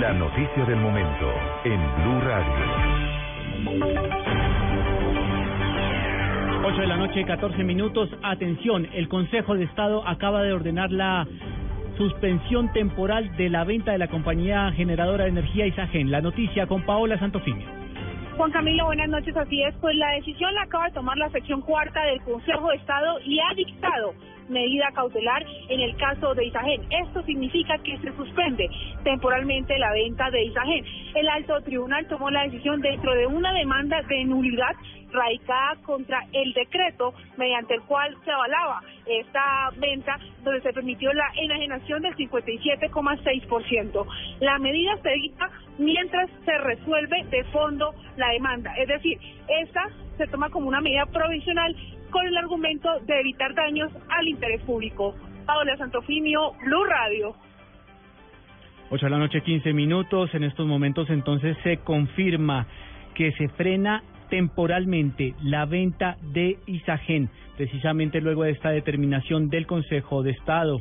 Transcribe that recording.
La, noticia del momento en Blue Radio. 8 de la noche, 14 minutos. Atención, el Consejo de Estado acaba de ordenar la suspensión temporal de la venta de la compañía generadora de energía Isagen. La noticia con Paola Santofimio. Juan Camilo, buenas noches. Así es, pues la decisión la acaba de tomar la sección cuarta del Consejo de Estado y ha dictado medida cautelar en el caso de Isagen. Esto significa que se suspende temporalmente la venta de Isagen. El alto tribunal tomó la decisión dentro de una demanda de nulidad radicada contra el decreto mediante el cual se avalaba esta venta donde se permitió la enajenación del 57,6%. La medida se dicta mientras se resuelve de fondo la demanda. Es decir, esta se toma como una medida provisional con el argumento de evitar daños al interés público. Paola Santofimio, Blue Radio. 8 de la noche, 15 minutos. En estos momentos entonces se confirma que se frena temporalmente la venta de Isagen, precisamente luego de esta determinación del Consejo de Estado.